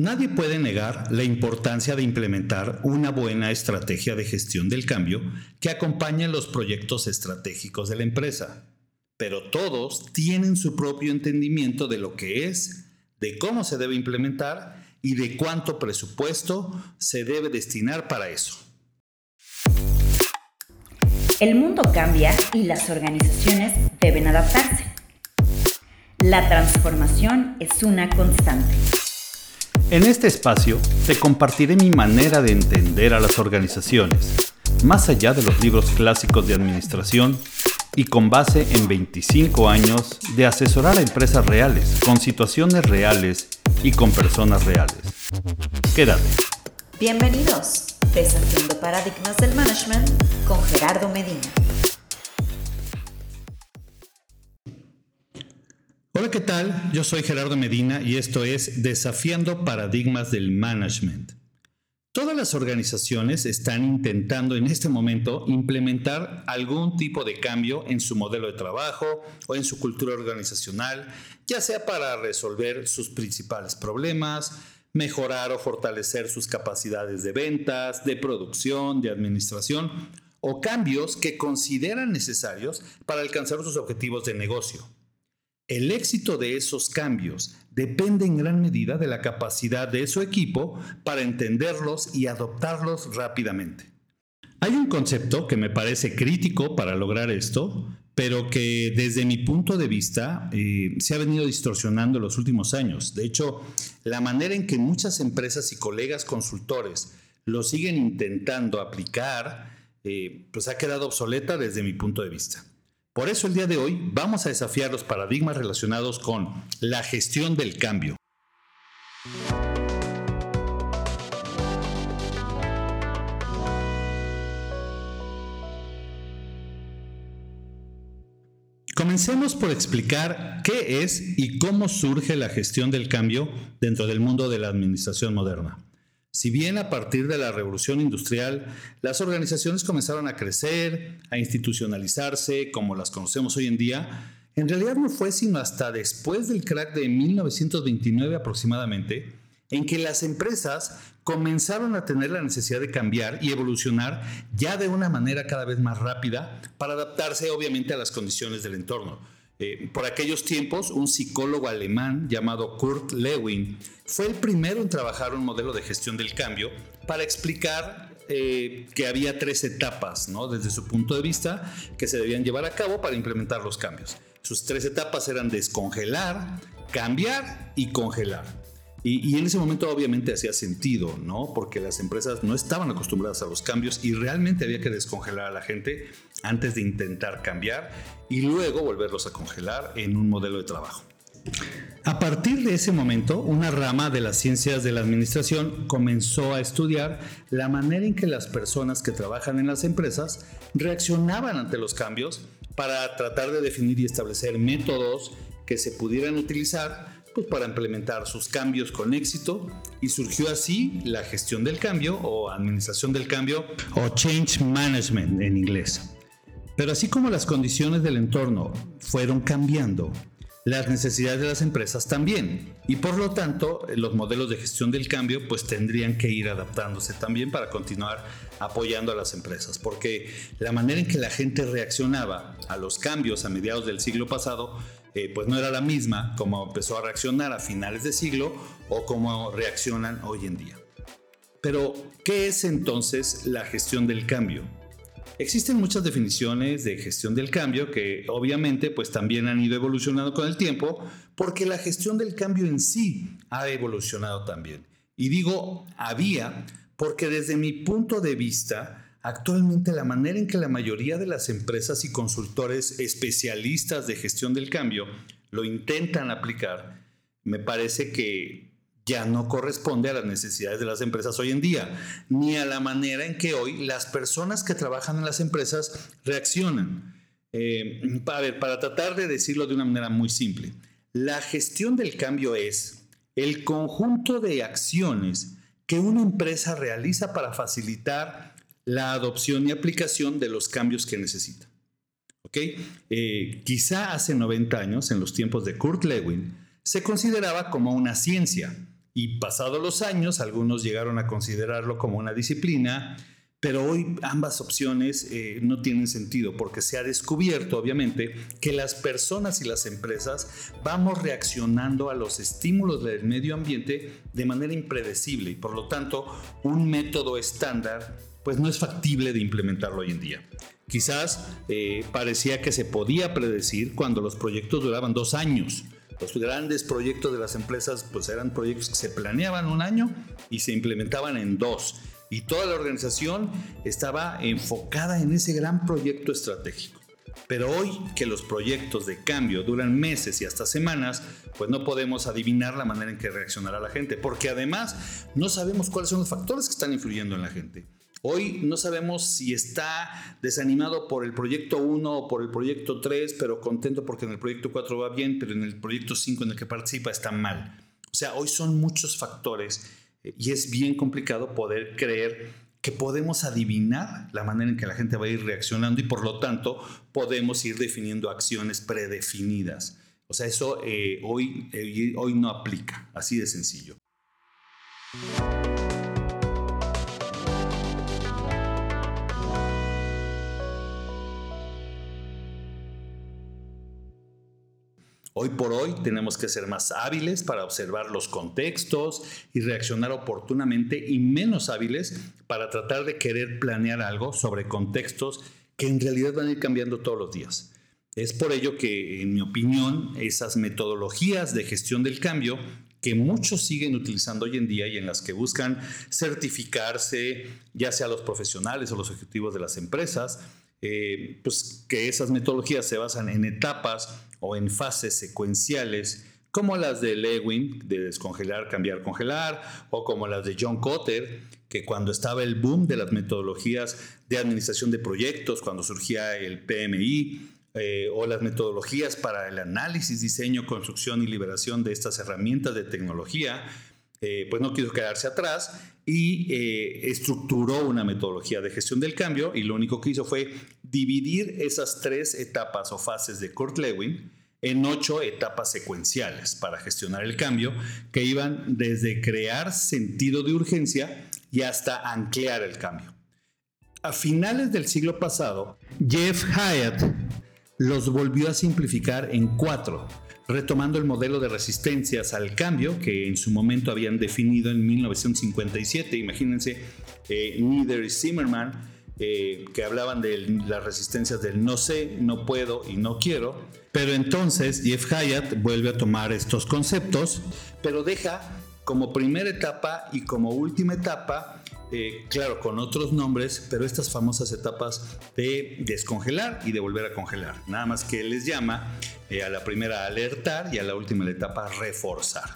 Nadie puede negar la importancia de implementar una buena estrategia de gestión del cambio que acompañe los proyectos estratégicos de la empresa, pero todos tienen su propio entendimiento de lo que es, de cómo se debe implementar y de cuánto presupuesto se debe destinar para eso. El mundo cambia y las organizaciones deben adaptarse. La transformación es una constante. En este espacio te compartiré mi manera de entender a las organizaciones, más allá de los libros clásicos de administración y con base en 25 años de asesorar a empresas reales, con situaciones reales y con personas reales. Quédate. Bienvenidos. Desafiando Paradigmas del Management con Gerardo Medina. Hola, ¿qué tal? Yo soy Gerardo Medina y esto es Desafiando Paradigmas del Management. Todas las organizaciones están intentando en este momento implementar algún tipo de cambio en su modelo de trabajo o en su cultura organizacional, ya sea para resolver sus principales problemas, mejorar o fortalecer sus capacidades de ventas, de producción, de administración o cambios que consideran necesarios para alcanzar sus objetivos de negocio. El éxito de esos cambios depende en gran medida de la capacidad de su equipo para entenderlos y adoptarlos rápidamente. Hay un concepto que me parece crítico para lograr esto, pero que desde mi punto de vista eh, se ha venido distorsionando en los últimos años. De hecho, la manera en que muchas empresas y colegas consultores lo siguen intentando aplicar, eh, pues ha quedado obsoleta desde mi punto de vista. Por eso el día de hoy vamos a desafiar los paradigmas relacionados con la gestión del cambio. Comencemos por explicar qué es y cómo surge la gestión del cambio dentro del mundo de la administración moderna. Si bien a partir de la revolución industrial las organizaciones comenzaron a crecer, a institucionalizarse como las conocemos hoy en día, en realidad no fue sino hasta después del crack de 1929 aproximadamente en que las empresas comenzaron a tener la necesidad de cambiar y evolucionar ya de una manera cada vez más rápida para adaptarse obviamente a las condiciones del entorno. Eh, por aquellos tiempos, un psicólogo alemán llamado Kurt Lewin fue el primero en trabajar un modelo de gestión del cambio para explicar eh, que había tres etapas, desde su punto de vista, que se debían llevar a cabo para implementar los cambios. Sus tres etapas eran descongelar, cambiar y congelar. Y, en ese momento obviamente hacía sentido, ¿no? Porque las empresas no estaban acostumbradas a los cambios y realmente había que descongelar a la gente antes de intentar cambiar y luego volverlos a congelar en un modelo de trabajo. A partir de ese momento, una rama de las ciencias de la administración comenzó a estudiar la manera en que las personas que trabajan en las empresas reaccionaban ante los cambios para tratar de definir y establecer métodos que se pudieran utilizar pues, para implementar sus cambios con éxito y surgió así la gestión del cambio o administración del cambio o change management en inglés. Pero así como las condiciones del entorno fueron cambiando, las necesidades de las empresas también. Y por lo tanto, los modelos de gestión del cambio pues tendrían que ir adaptándose también para continuar apoyando a las empresas. Porque la manera en que la gente reaccionaba a los cambios a mediados del siglo pasado eh, pues no era la misma como empezó a reaccionar a finales de siglo o como reaccionan hoy en día. Pero, ¿qué es entonces la gestión del cambio? Existen muchas definiciones de gestión del cambio que obviamente pues también han ido evolucionando con el tiempo porque la gestión del cambio en sí ha evolucionado también. Y digo había porque desde mi punto de vista Actualmente la manera en que la mayoría de las empresas y consultores especialistas de gestión del cambio lo intentan aplicar, me parece que ya no corresponde a las necesidades de las empresas hoy en día, ni a la manera en que hoy las personas que trabajan en las empresas reaccionan. Eh, a ver, para tratar de decirlo de una manera muy simple, la gestión del cambio es el conjunto de acciones que una empresa realiza para facilitar la adopción y aplicación de los cambios que necesita. ¿Ok? Eh, quizá hace 90 años, en los tiempos de Kurt Lewin, se consideraba como una ciencia, Y pasados los años, algunos llegaron a considerarlo como una disciplina, pero hoy ambas opciones eh, no tienen sentido porque se ha descubierto, obviamente, que las personas y las empresas vamos reaccionando a los estímulos del medio ambiente de manera impredecible y por lo tanto un método estándar pues no es factible de implementarlo hoy en día. Quizás eh, parecía que se podía predecir cuando los proyectos duraban dos años. Los grandes proyectos de las empresas pues eran proyectos que se planeaban un año y se implementaban en dos. Y toda la organización estaba enfocada en ese gran proyecto estratégico. Pero hoy que los proyectos de cambio duran meses y hasta semanas, pues no podemos adivinar la manera en que reaccionará la gente, porque además no sabemos cuáles son los factores que están influyendo en la gente. Hoy no sabemos si está desanimado por el proyecto 1 o por el proyecto 3, pero contento porque en el proyecto 4 va bien, pero en el proyecto 5 en el que participa está mal. O sea, hoy son muchos factores eh, y es bien complicado poder creer que podemos adivinar la manera en que la gente va a ir reaccionando y por lo tanto podemos ir definiendo acciones predefinidas. O sea, eso eh, hoy, eh, hoy no aplica, así de sencillo. Hoy por hoy tenemos que ser más hábiles para observar los contextos y reaccionar oportunamente y menos hábiles para tratar de querer planear algo sobre contextos que en realidad van a ir cambiando todos los días. Es por ello que, en mi opinión, esas metodologías de gestión del cambio que muchos siguen utilizando hoy en día y en las que buscan certificarse, ya sea los profesionales o los ejecutivos de las empresas, eh, pues que esas metodologías se basan en etapas o en fases secuenciales como las de Lewin, de descongelar, cambiar, congelar, o como las de John Cotter, que cuando estaba el boom de las metodologías de administración de proyectos, cuando surgía el PMI, eh, o las metodologías para el análisis, diseño, construcción y liberación de estas herramientas de tecnología, eh, pues no quiso quedarse atrás y eh, estructuró una metodología de gestión del cambio y lo único que hizo fue dividir esas tres etapas o fases de Kurt Lewin en ocho etapas secuenciales para gestionar el cambio que iban desde crear sentido de urgencia y hasta anclear el cambio. A finales del siglo pasado, Jeff Hyatt los volvió a simplificar en cuatro, retomando el modelo de resistencias al cambio que en su momento habían definido en 1957. Imagínense, eh, Nieder y Zimmerman, eh, que hablaban de las resistencias del no sé, no puedo y no quiero. Pero entonces Jeff Hyatt vuelve a tomar estos conceptos, pero deja como primera etapa y como última etapa, eh, claro, con otros nombres, pero estas famosas etapas de descongelar y de volver a congelar. Nada más que les llama eh, a la primera alertar y a la última etapa reforzar.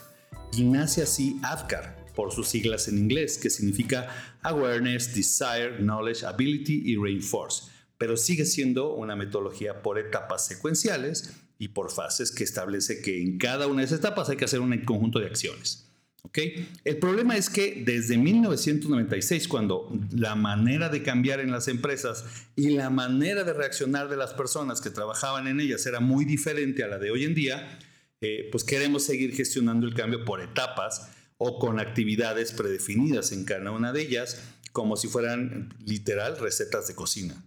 Y nace así ADCAR, por sus siglas en inglés, que significa Awareness, Desire, Knowledge, Ability y Reinforce, pero sigue siendo una metodología por etapas secuenciales y por fases que establece que en cada una de esas etapas hay que hacer un conjunto de acciones. ¿Okay? El problema es que desde 1996, cuando la manera de cambiar en las empresas y la manera de reaccionar de las personas que trabajaban en ellas era muy diferente a la de hoy en día, eh, pues queremos seguir gestionando el cambio por etapas o con actividades predefinidas en cada una de ellas, como si fueran literal recetas de cocina.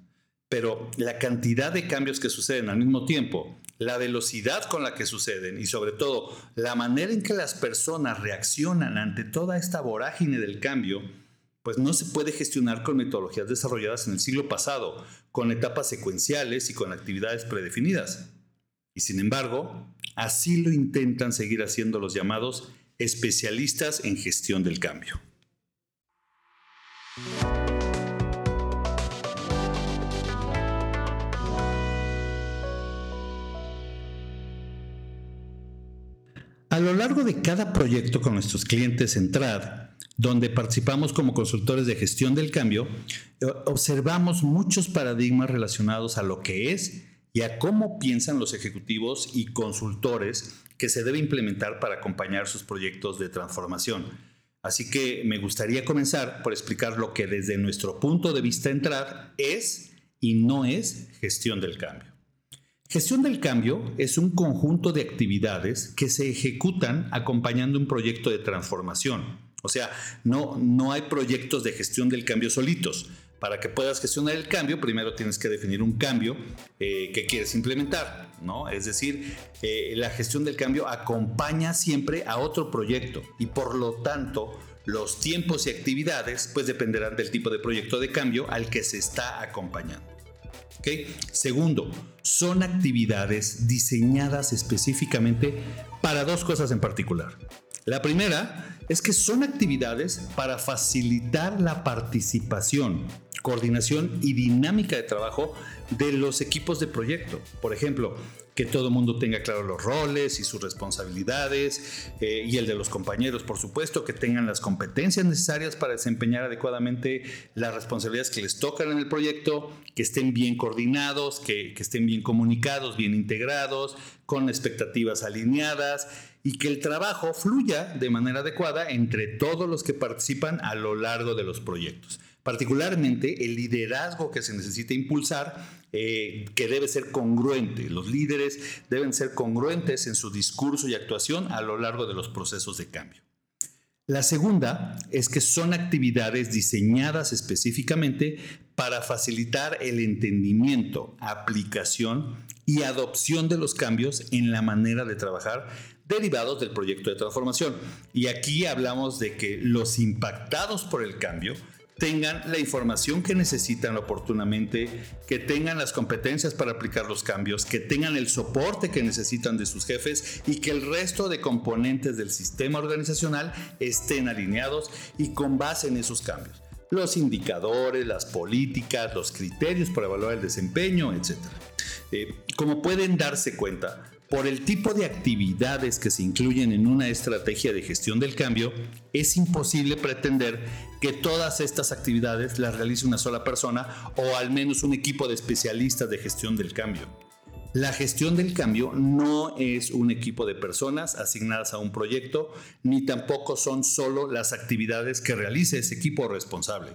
Pero la cantidad de cambios que suceden al mismo tiempo, la velocidad con la que suceden y sobre todo la manera en que las personas reaccionan ante toda esta vorágine del cambio, pues no se puede gestionar con metodologías desarrolladas en el siglo pasado, con etapas secuenciales y con actividades predefinidas. Y sin embargo, así lo intentan seguir haciendo los llamados especialistas en gestión del cambio. A lo largo de cada proyecto con nuestros clientes en TRAD, donde participamos como consultores de gestión del cambio, eh, observamos muchos paradigmas relacionados a lo que es y a cómo piensan los ejecutivos y consultores que se debe implementar para acompañar sus proyectos de transformación. Así que me gustaría comenzar por explicar lo que desde nuestro punto de vista entrar es y no es gestión del cambio. Gestión del cambio es un conjunto de actividades que se ejecutan acompañando un proyecto de transformación. O sea, no, no hay proyectos de gestión del cambio solitos. Para que puedas gestionar el cambio, primero tienes que definir un cambio eh, que quieres implementar, ¿no? Es decir, eh, la gestión del cambio acompaña siempre a otro proyecto y por lo tanto los tiempos y actividades pues dependerán del tipo de proyecto de cambio al que se está acompañando. Segundo, son actividades diseñadas específicamente para dos cosas en particular. La primera es que son actividades para facilitar la participación coordinación y dinámica de trabajo de los equipos de proyecto. Por ejemplo, que todo el mundo tenga claro los roles y sus responsabilidades eh, y el de los compañeros, por supuesto, que tengan las competencias necesarias para desempeñar adecuadamente las responsabilidades que les tocan en el proyecto, que estén bien coordinados, que, que estén bien comunicados, bien integrados, con expectativas alineadas y que el trabajo fluya de manera adecuada entre todos los que participan a lo largo de los proyectos particularmente el liderazgo que se necesita impulsar, eh, que debe ser congruente. Los líderes deben ser congruentes en su discurso y actuación a lo largo de los procesos de cambio. La segunda es que son actividades diseñadas específicamente para facilitar el entendimiento, aplicación y adopción de los cambios en la manera de trabajar derivados del proyecto de transformación. Y aquí hablamos de que los impactados por el cambio tengan la información que necesitan oportunamente, que tengan las competencias para aplicar los cambios, que tengan el soporte que necesitan de sus jefes y que el resto de componentes del sistema organizacional estén alineados y con base en esos cambios. Los indicadores, las políticas, los criterios para evaluar el desempeño, etc. Eh, como pueden darse cuenta, por el tipo de actividades que se incluyen en una estrategia de gestión del cambio, es imposible pretender que todas estas actividades las realice una sola persona o al menos un equipo de especialistas de gestión del cambio. La gestión del cambio no es un equipo de personas asignadas a un proyecto, ni tampoco son solo las actividades que realice ese equipo responsable,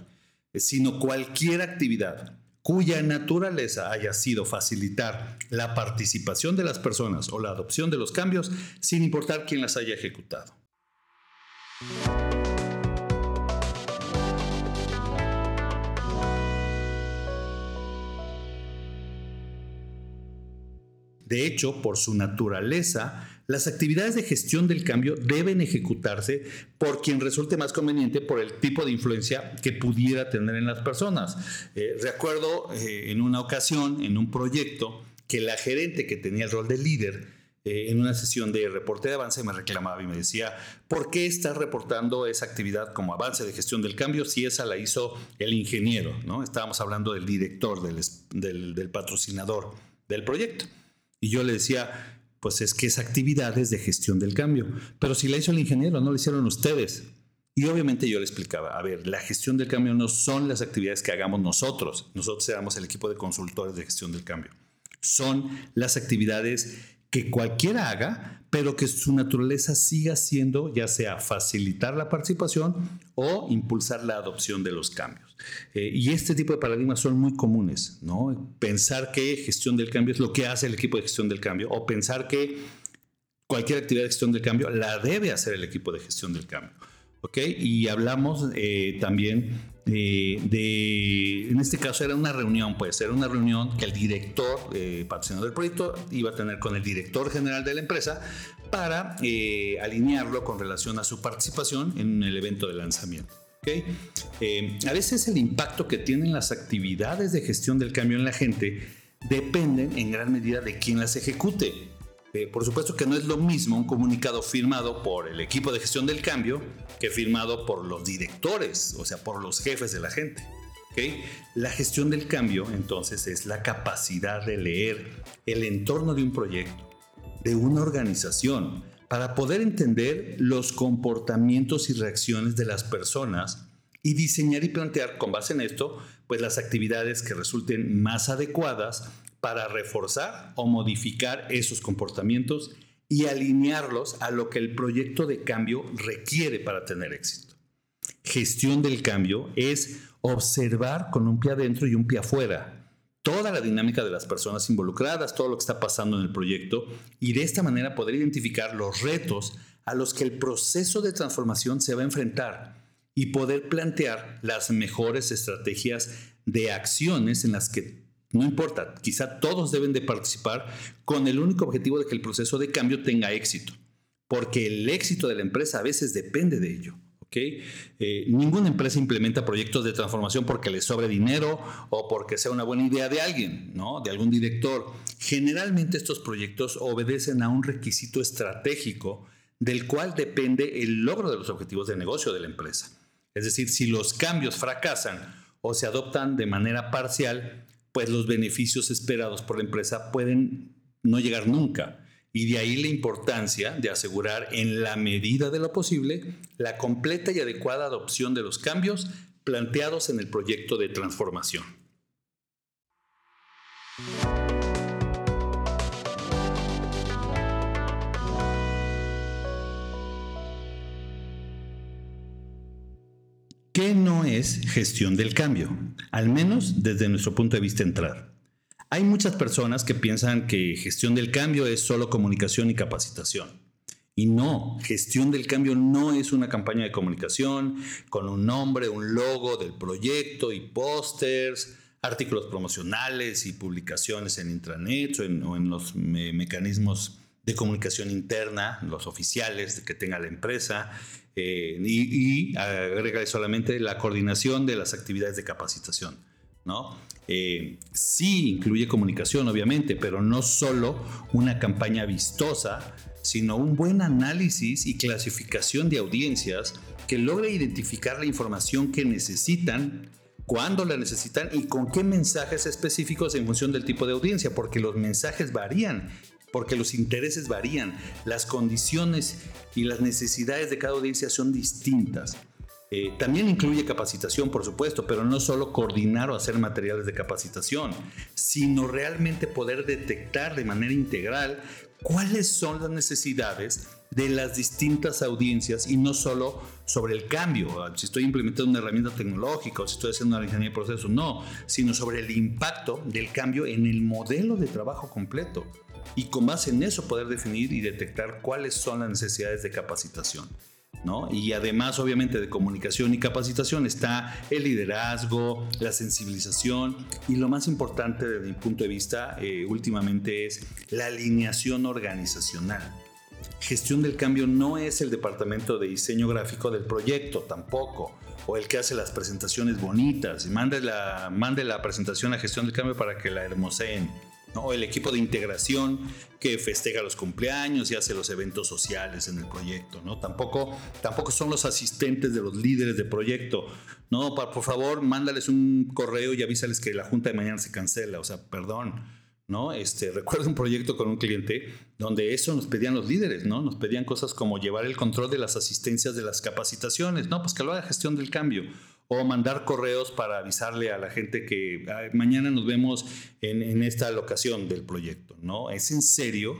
sino cualquier actividad cuya naturaleza haya sido facilitar la participación de las personas o la adopción de los cambios sin importar quién las haya ejecutado. De hecho, por su naturaleza, las actividades de gestión del cambio deben ejecutarse por quien resulte más conveniente por el tipo de influencia que pudiera tener en las personas. Eh, recuerdo eh, en una ocasión, en un proyecto, que la gerente que tenía el rol de líder, eh, en una sesión de reporte de avance me reclamaba y me decía, ¿por qué estás reportando esa actividad como avance de gestión del cambio si esa la hizo el ingeniero? ¿no? Estábamos hablando del director, del, del patrocinador del proyecto. Y yo le decía, pues es que es actividades de gestión del cambio. Pero si la hizo el ingeniero, no lo hicieron ustedes. Y obviamente yo le explicaba, a ver, la gestión del cambio no son las actividades que hagamos nosotros. Nosotros éramos el equipo de consultores de gestión del cambio. Son las actividades que cualquiera haga, pero que su naturaleza siga siendo ya sea facilitar la participación o impulsar la adopción de los cambios. Eh, y este tipo de paradigmas son muy comunes, ¿no? Pensar que gestión del cambio es lo que hace el equipo de gestión del cambio o pensar que cualquier actividad de gestión del cambio la debe hacer el equipo de gestión del cambio. ¿Ok? Y hablamos eh, también de, en este caso era una reunión, pues era una reunión que el director eh, patrocinador del proyecto iba a tener con el director general de la empresa para eh, alinearlo con relación a su participación en el evento de lanzamiento. ¿okay? Eh, a veces el impacto que tienen las actividades de gestión del cambio en la gente dependen en gran medida de quién las ejecute. Eh, por supuesto que no es lo mismo un comunicado firmado por el equipo de gestión del cambio que firmado por los directores, o sea, por los jefes de la gente. La gestión del cambio, entonces, es la capacidad de leer el entorno de un proyecto, de una organización, para poder entender los comportamientos y reacciones de las personas y diseñar y plantear con base en esto, pues las actividades que resulten más adecuadas para reforzar o modificar esos comportamientos y alinearlos a lo que el proyecto de cambio requiere para tener éxito. Gestión del cambio es observar con un pie adentro y un pie afuera, toda la dinámica de las personas involucradas, todo lo que está pasando en el proyecto y de esta manera poder identificar los retos a los que el proceso de transformación se va a enfrentar y poder plantear las mejores estrategias de acciones en las que no importa, quizá todos deben de participar con el único objetivo de que el proceso de cambio tenga éxito, porque el éxito de la empresa a veces depende de ello. Eh, ninguna empresa implementa proyectos de transformación porque le sobre dinero o porque sea una buena idea de alguien, ¿no? de algún director. Generalmente estos proyectos obedecen a un requisito estratégico del cual depende el logro de los objetivos de negocio de la empresa. Es decir, si los cambios fracasan o se adoptan de manera parcial, pues los beneficios esperados por la empresa pueden no llegar nunca. Y de ahí la importancia de asegurar en la medida de lo posible la completa y adecuada adopción de los cambios planteados en el proyecto de transformación. ¿Qué no es gestión del cambio? Al menos desde nuestro punto de vista entrar. Hay muchas personas que piensan que gestión del cambio es solo comunicación y capacitación. Y no, gestión del cambio no es una campaña de comunicación con un nombre, un logo del proyecto y pósters, artículos promocionales y publicaciones en intranet o en, los mecanismos de comunicación interna, los oficiales que tenga la empresa, eh, y, y agrega solamente la coordinación de las actividades de capacitación. ¿no? Eh, sí incluye comunicación, obviamente, pero no solo una campaña vistosa, sino un buen análisis y clasificación de audiencias que logre identificar la información que necesitan, cuándo la necesitan y con qué mensajes específicos en función del tipo de audiencia, porque los mensajes varían, porque los intereses varían, las condiciones y las necesidades de cada audiencia son distintas. Eh, también incluye capacitación, por supuesto, pero no solo coordinar o hacer materiales de capacitación, sino realmente poder detectar de manera integral cuáles son las necesidades de las distintas audiencias y no solo sobre el cambio, si estoy implementando una herramienta tecnológica o si estoy haciendo una ingeniería de procesos, no, sino sobre el impacto del cambio en el modelo de trabajo completo y con base en eso poder definir y detectar cuáles son las necesidades de capacitación. Y además, obviamente, de comunicación y capacitación está el liderazgo, la sensibilización y lo más importante desde mi punto de vista eh, últimamente es la alineación organizacional. Gestión del cambio no es el departamento de diseño gráfico del proyecto tampoco, o el que hace las presentaciones bonitas mande la, mande la presentación a gestión del cambio para que la hermoseen ¿no? El equipo de integración que festeja los cumpleaños y hace los eventos sociales en el proyecto, ¿no? Tampoco, tampoco son los asistentes de los líderes de proyecto, ¿no? Por favor, mándales un correo y avísales que la junta de mañana se cancela, o sea, perdón, ¿no? Este, recuerdo un proyecto con un cliente donde eso nos pedían los líderes, ¿no? Nos pedían cosas como llevar el control de las asistencias de las capacitaciones, ¿no? Pues que lo haga gestión del cambio o mandar correos para avisarle a la gente que mañana nos vemos en, esta locación del proyecto, ¿no? Es en serio,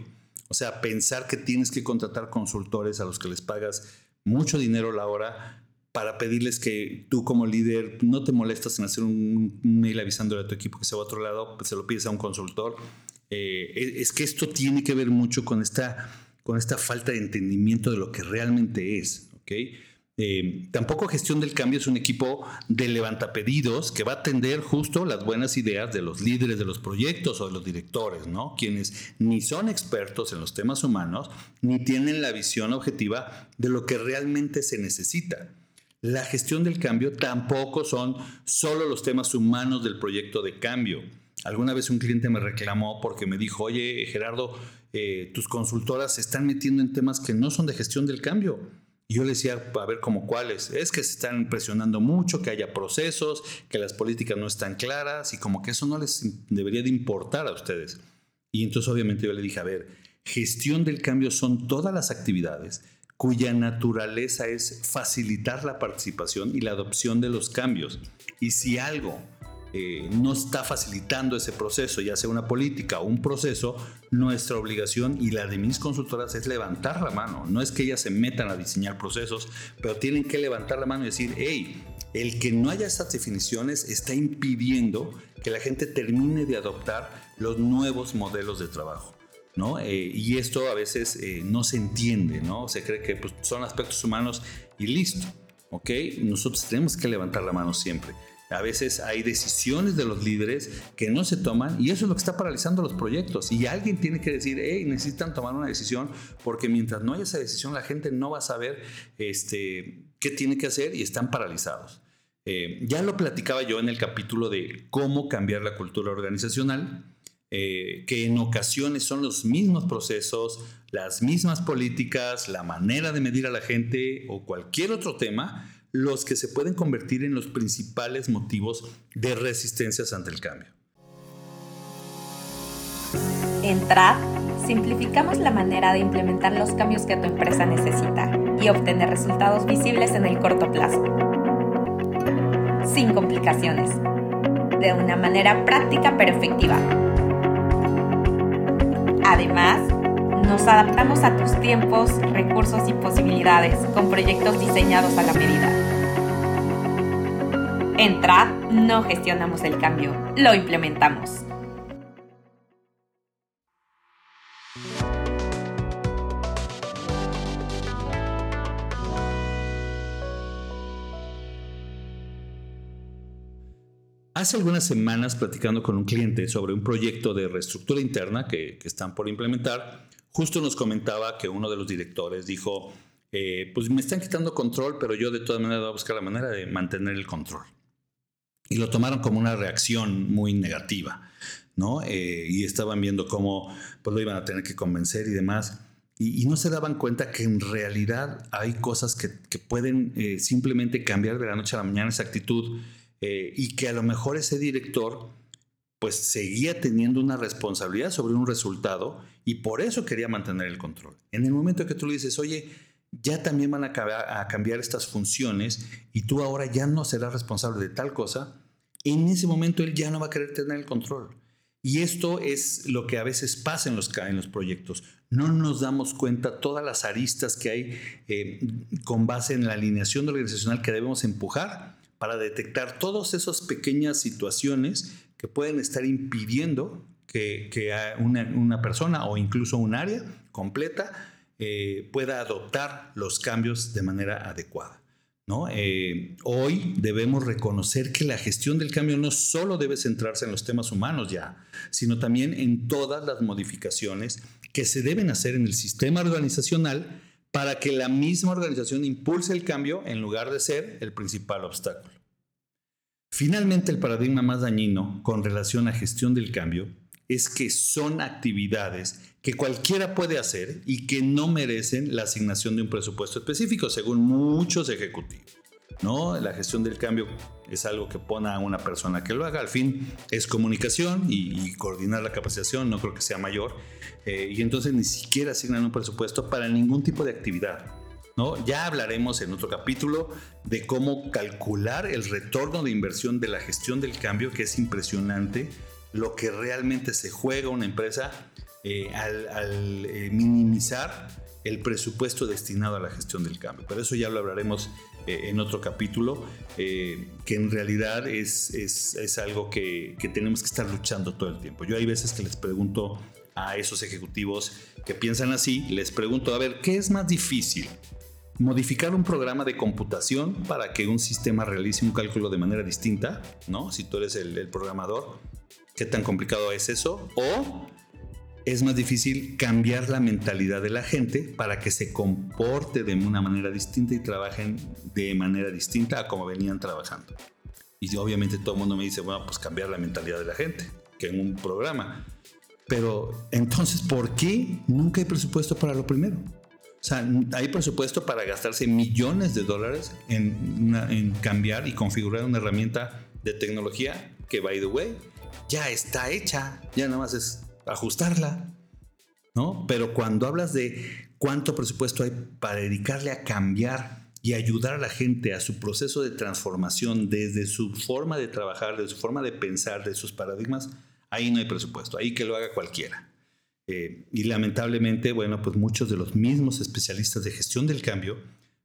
o sea, pensar que tienes que contratar consultores a los que les pagas mucho dinero la hora para pedirles que tú como líder no te molestas en hacer un mail avisándole a tu equipo que se va a otro lado, pues se lo pides a un consultor. Eh, es que esto tiene que ver mucho con esta, con esta falta de entendimiento de lo que realmente es, ¿ok? Eh, tampoco gestión del cambio es un equipo de levantapedidos que va a atender justo las buenas ideas de los líderes de los proyectos o de los directores, ¿no? Quienes ni son expertos en los temas humanos ni tienen la visión objetiva de lo que realmente se necesita. La gestión del cambio tampoco son solo los temas humanos del proyecto de cambio. Alguna vez un cliente me reclamó porque me dijo, oye Gerardo, eh, tus consultoras se están metiendo en temas que no son de gestión del cambio yo le decía, a ver, ¿como cuáles? Es que se están presionando mucho, que haya procesos, que las políticas no están claras y como que eso no les debería de importar a ustedes. Y entonces obviamente yo le dije, a ver, gestión del cambio son todas las actividades cuya naturaleza es facilitar la participación y la adopción de los cambios. Y si algo eh, no está facilitando ese proceso, ya sea una política o un proceso, nuestra obligación y la de mis consultoras es levantar la mano. No es que ellas se metan a diseñar procesos, pero tienen que levantar la mano y decir, hey, el que no haya estas definiciones está impidiendo que la gente termine de adoptar los nuevos modelos de trabajo. ¿no? Eh, y esto a veces eh, no se entiende, ¿no? Se cree que pues, son aspectos humanos y listo, ¿ok? Nosotros tenemos que levantar la mano siempre. A veces hay decisiones de los líderes que no se toman y eso es lo que está paralizando los proyectos. Y alguien tiene que decir, hey, necesitan tomar una decisión porque mientras no haya esa decisión la gente no va a saber este, qué tiene que hacer y están paralizados. Eh, ya lo platicaba yo en el capítulo de cómo cambiar la cultura organizacional, eh, que en ocasiones son los mismos procesos, las mismas políticas, la manera de medir a la gente o cualquier otro tema los que se pueden convertir en los principales motivos de resistencias ante el cambio. En TRAD, simplificamos la manera de implementar los cambios que tu empresa necesita y obtener resultados visibles en el corto plazo. Sin complicaciones. De una manera práctica pero efectiva. Además, nos adaptamos a tus tiempos, recursos y posibilidades con proyectos diseñados a la medida. En TRAD no gestionamos el cambio, lo implementamos. Hace algunas semanas, platicando con un cliente sobre un proyecto de reestructura interna que, están por implementar, justo nos comentaba que uno de los directores dijo, eh, pues me están quitando control, pero yo de todas maneras voy a buscar la manera de mantener el control. Y lo tomaron como una reacción muy negativa, ¿no? Eh, y estaban viendo cómo pues, lo iban a tener que convencer y demás. Y, no se daban cuenta que en realidad hay cosas que, pueden eh, simplemente cambiar de la noche a la mañana esa actitud y que a lo mejor ese director pues seguía teniendo una responsabilidad sobre un resultado y por eso quería mantener el control. En el momento que tú le dices, oye, ya también van a, cambiar estas funciones y tú ahora ya no serás responsable de tal cosa, en ese momento él ya no va a querer tener el control. Y esto es lo que a veces pasa en los, en los proyectos. No nos damos cuenta todas las aristas que hay eh, con base en la alineación organizacional que debemos empujar para detectar todas esas pequeñas situaciones que pueden estar impidiendo que, una, persona o incluso un área completa eh, pueda adoptar los cambios de manera adecuada. Eh, hoy debemos reconocer que la gestión del cambio no solo debe centrarse en los temas humanos ya, sino también en todas las modificaciones que se deben hacer en el sistema organizacional para que la misma organización impulse el cambio en lugar de ser el principal obstáculo. Finalmente, el paradigma más dañino con relación a gestión del cambio es que son actividades que cualquiera puede hacer y que no merecen la asignación de un presupuesto específico, según muchos ejecutivos. ¿No? La gestión del cambio es algo que pone a una persona que lo haga. Al fin es comunicación y, coordinar la capacitación, no creo que sea mayor. Eh, y entonces ni siquiera asignan un presupuesto para ningún tipo de actividad. ¿no? Ya hablaremos en otro capítulo de cómo calcular el retorno de inversión de la gestión del cambio, que es impresionante lo que realmente se juega una empresa eh, al, eh, minimizar el presupuesto destinado a la gestión del cambio. Pero eso ya lo hablaremos eh, en otro capítulo, que en realidad es, es, algo que, que, tenemos que estar luchando todo el tiempo. Yo hay veces que les pregunto a esos ejecutivos que piensan así, les pregunto, a ver, ¿qué es más difícil? modificar un programa de computación para que un sistema realice un cálculo de manera distinta, ¿no? Si tú eres el, programador, ¿qué tan complicado es eso? O es más difícil cambiar la mentalidad de la gente para que se comporte de una manera distinta y trabajen de manera distinta a como venían trabajando. Y obviamente todo el mundo me dice, bueno, pues cambiar la mentalidad de la gente, que en un programa. Pero entonces, ¿por qué nunca hay presupuesto para lo primero? O sea, hay presupuesto para gastarse millones de dólares en, cambiar y configurar una herramienta de tecnología que, by the way, ya está hecha, ya nada más es ajustarla, ¿no? Pero cuando hablas de cuánto presupuesto hay para dedicarle a cambiar y ayudar a la gente a su proceso de transformación desde su forma de trabajar, de su forma de pensar, de sus paradigmas, ahí no hay presupuesto, ahí que lo haga cualquiera. Eh, y lamentablemente, bueno, pues muchos de los mismos especialistas de gestión del cambio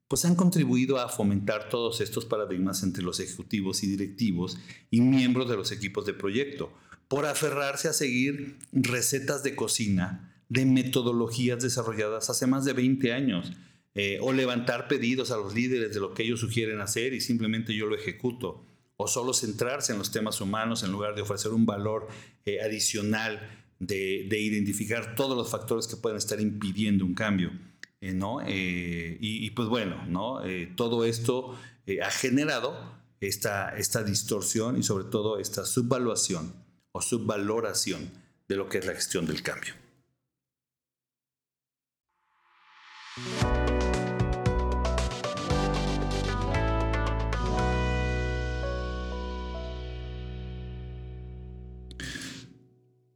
pues han contribuido a fomentar todos estos paradigmas entre los ejecutivos y directivos y miembros de los equipos de proyecto, por aferrarse a seguir recetas de cocina de metodologías desarrolladas hace más de 20 años, eh, o levantar pedidos a los líderes de lo que ellos sugieren hacer y simplemente yo lo ejecuto, o solo centrarse en los temas humanos en lugar de ofrecer un valor eh, adicional de, identificar todos los factores que pueden estar impidiendo un cambio. Eh, ¿no? y, pues bueno, ¿no? todo esto ha generado esta, esta distorsión y sobre todo esta subvaluación o subvaloración de lo que es la gestión del cambio.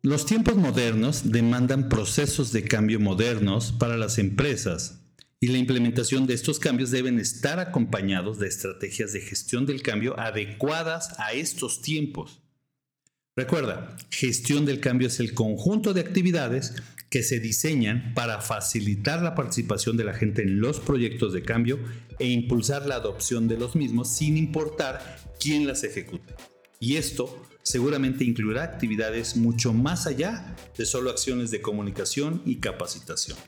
Los tiempos modernos demandan procesos de cambio modernos para las empresas y la implementación de estos cambios deben estar acompañados de estrategias de gestión del cambio adecuadas a estos tiempos. Recuerda, gestión del cambio es el conjunto de actividades que se diseñan para facilitar la participación de la gente en los proyectos de cambio e impulsar la adopción de los mismos sin importar quién las ejecute. Y esto seguramente incluirá actividades mucho más allá de solo acciones de comunicación y capacitación.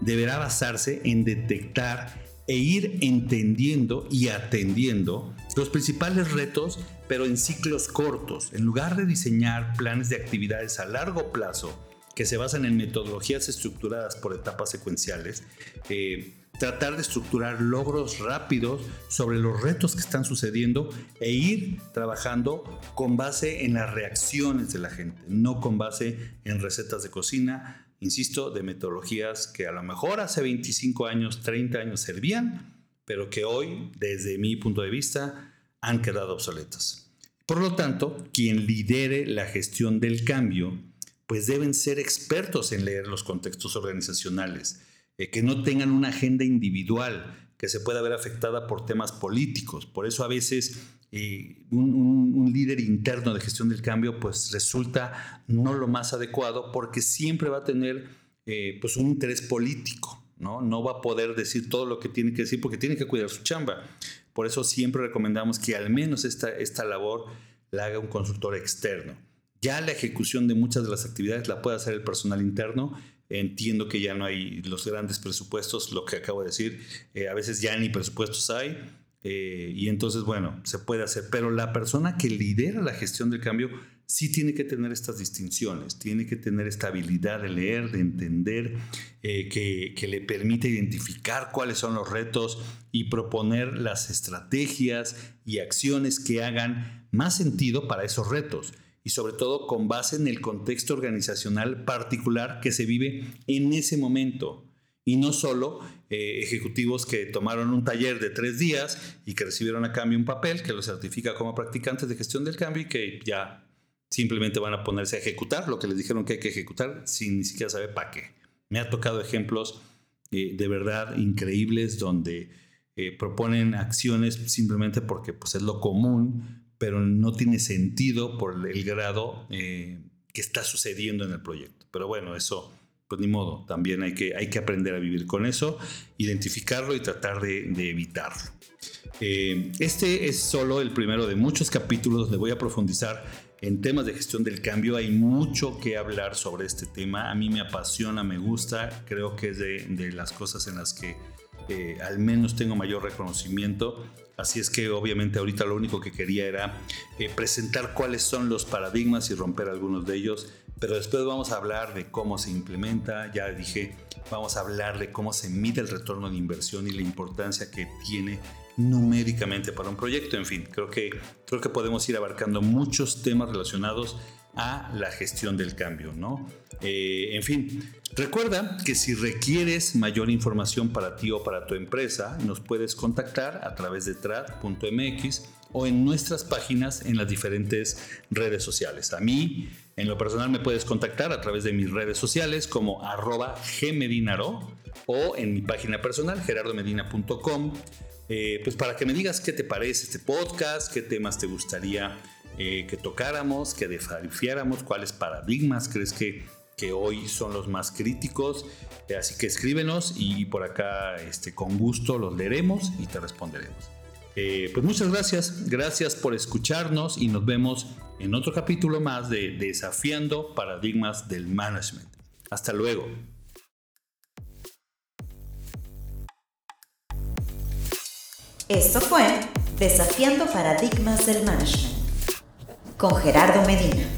Deberá basarse en detectar e ir entendiendo y atendiendo los principales retos, pero en ciclos cortos, en lugar de diseñar planes de actividades a largo plazo que se basan en metodologías estructuradas por etapas secuenciales. Eh, tratar de estructurar logros rápidos sobre los retos que están sucediendo e ir trabajando con base en las reacciones de la gente, no con base en recetas de cocina, insisto, de metodologías que a lo mejor hace 25 años, 30 años servían, pero que hoy, desde mi punto de vista, han quedado obsoletas. Por lo tanto, quien lidere la gestión del cambio, pues deben ser expertos en leer los contextos organizacionales, eh, que no tengan una agenda individual que se pueda ver afectada por temas políticos. Por eso a veces eh, un, líder interno de gestión del cambio pues resulta no lo más adecuado porque siempre va a tener eh, pues un interés político, ¿no? No va a poder decir todo lo que tiene que decir porque tiene que cuidar su chamba. Por eso siempre recomendamos que al menos esta, esta labor la haga un consultor externo. Ya la ejecución de muchas de las actividades la puede hacer el personal interno Entiendo que ya no hay los grandes presupuestos, lo que acabo de decir, eh, a veces ya ni presupuestos hay. Eh, y entonces, bueno, se puede hacer, pero la persona que lidera la gestión del cambio sí tiene que tener estas distinciones, tiene que tener esta habilidad de leer, de entender, eh, que, que, le permite identificar cuáles son los retos y proponer las estrategias y acciones que hagan más sentido para esos retos y sobre todo con base en el contexto organizacional particular que se vive en ese momento. Y no solo eh, ejecutivos que tomaron un taller de tres días y que recibieron a cambio un papel que los certifica como practicantes de gestión del cambio y que ya simplemente van a ponerse a ejecutar lo que les dijeron que hay que ejecutar sin ni siquiera saber para qué. Me ha tocado ejemplos eh, de verdad increíbles donde eh, proponen acciones simplemente porque pues, es lo común, pero no tiene sentido por el grado eh, que está sucediendo en el proyecto. Pero bueno, eso, pues ni modo, también hay que, hay que aprender a vivir con eso, identificarlo y tratar de, evitarlo. Eh, este es solo el primero de muchos capítulos donde voy a profundizar en temas de gestión del cambio. Hay mucho que hablar sobre este tema. A mí me apasiona, me gusta, creo que es de, las cosas en las que eh, al menos tengo mayor reconocimiento. Así es que obviamente ahorita lo único que quería era eh, presentar cuáles son los paradigmas y romper algunos de ellos, pero después vamos a hablar de cómo se implementa, ya dije, vamos a hablar de cómo se mide el retorno de inversión y la importancia que tiene numéricamente para un proyecto. En fin, creo que, creo que podemos ir abarcando muchos temas relacionados a la gestión del cambio, ¿no? Eh, en fin, recuerda que si requieres mayor información para ti o para tu empresa, nos puedes contactar a través de trad.mx o en nuestras páginas en las diferentes redes sociales. A mí, en lo personal, me puedes contactar a través de mis redes sociales como arroba gmedinaro o en mi página personal gerardomedina.com. Eh, pues para que me digas qué te parece este podcast, qué temas te gustaría eh, que tocáramos, que desafiáramos, cuáles paradigmas crees que que hoy son los más críticos. Así que escríbenos y por acá este, con gusto los leeremos y te responderemos. Eh, pues muchas gracias, gracias por escucharnos y nos vemos en otro capítulo más de Desafiando Paradigmas del Management. Hasta luego. Esto fue Desafiando Paradigmas del Management con Gerardo Medina.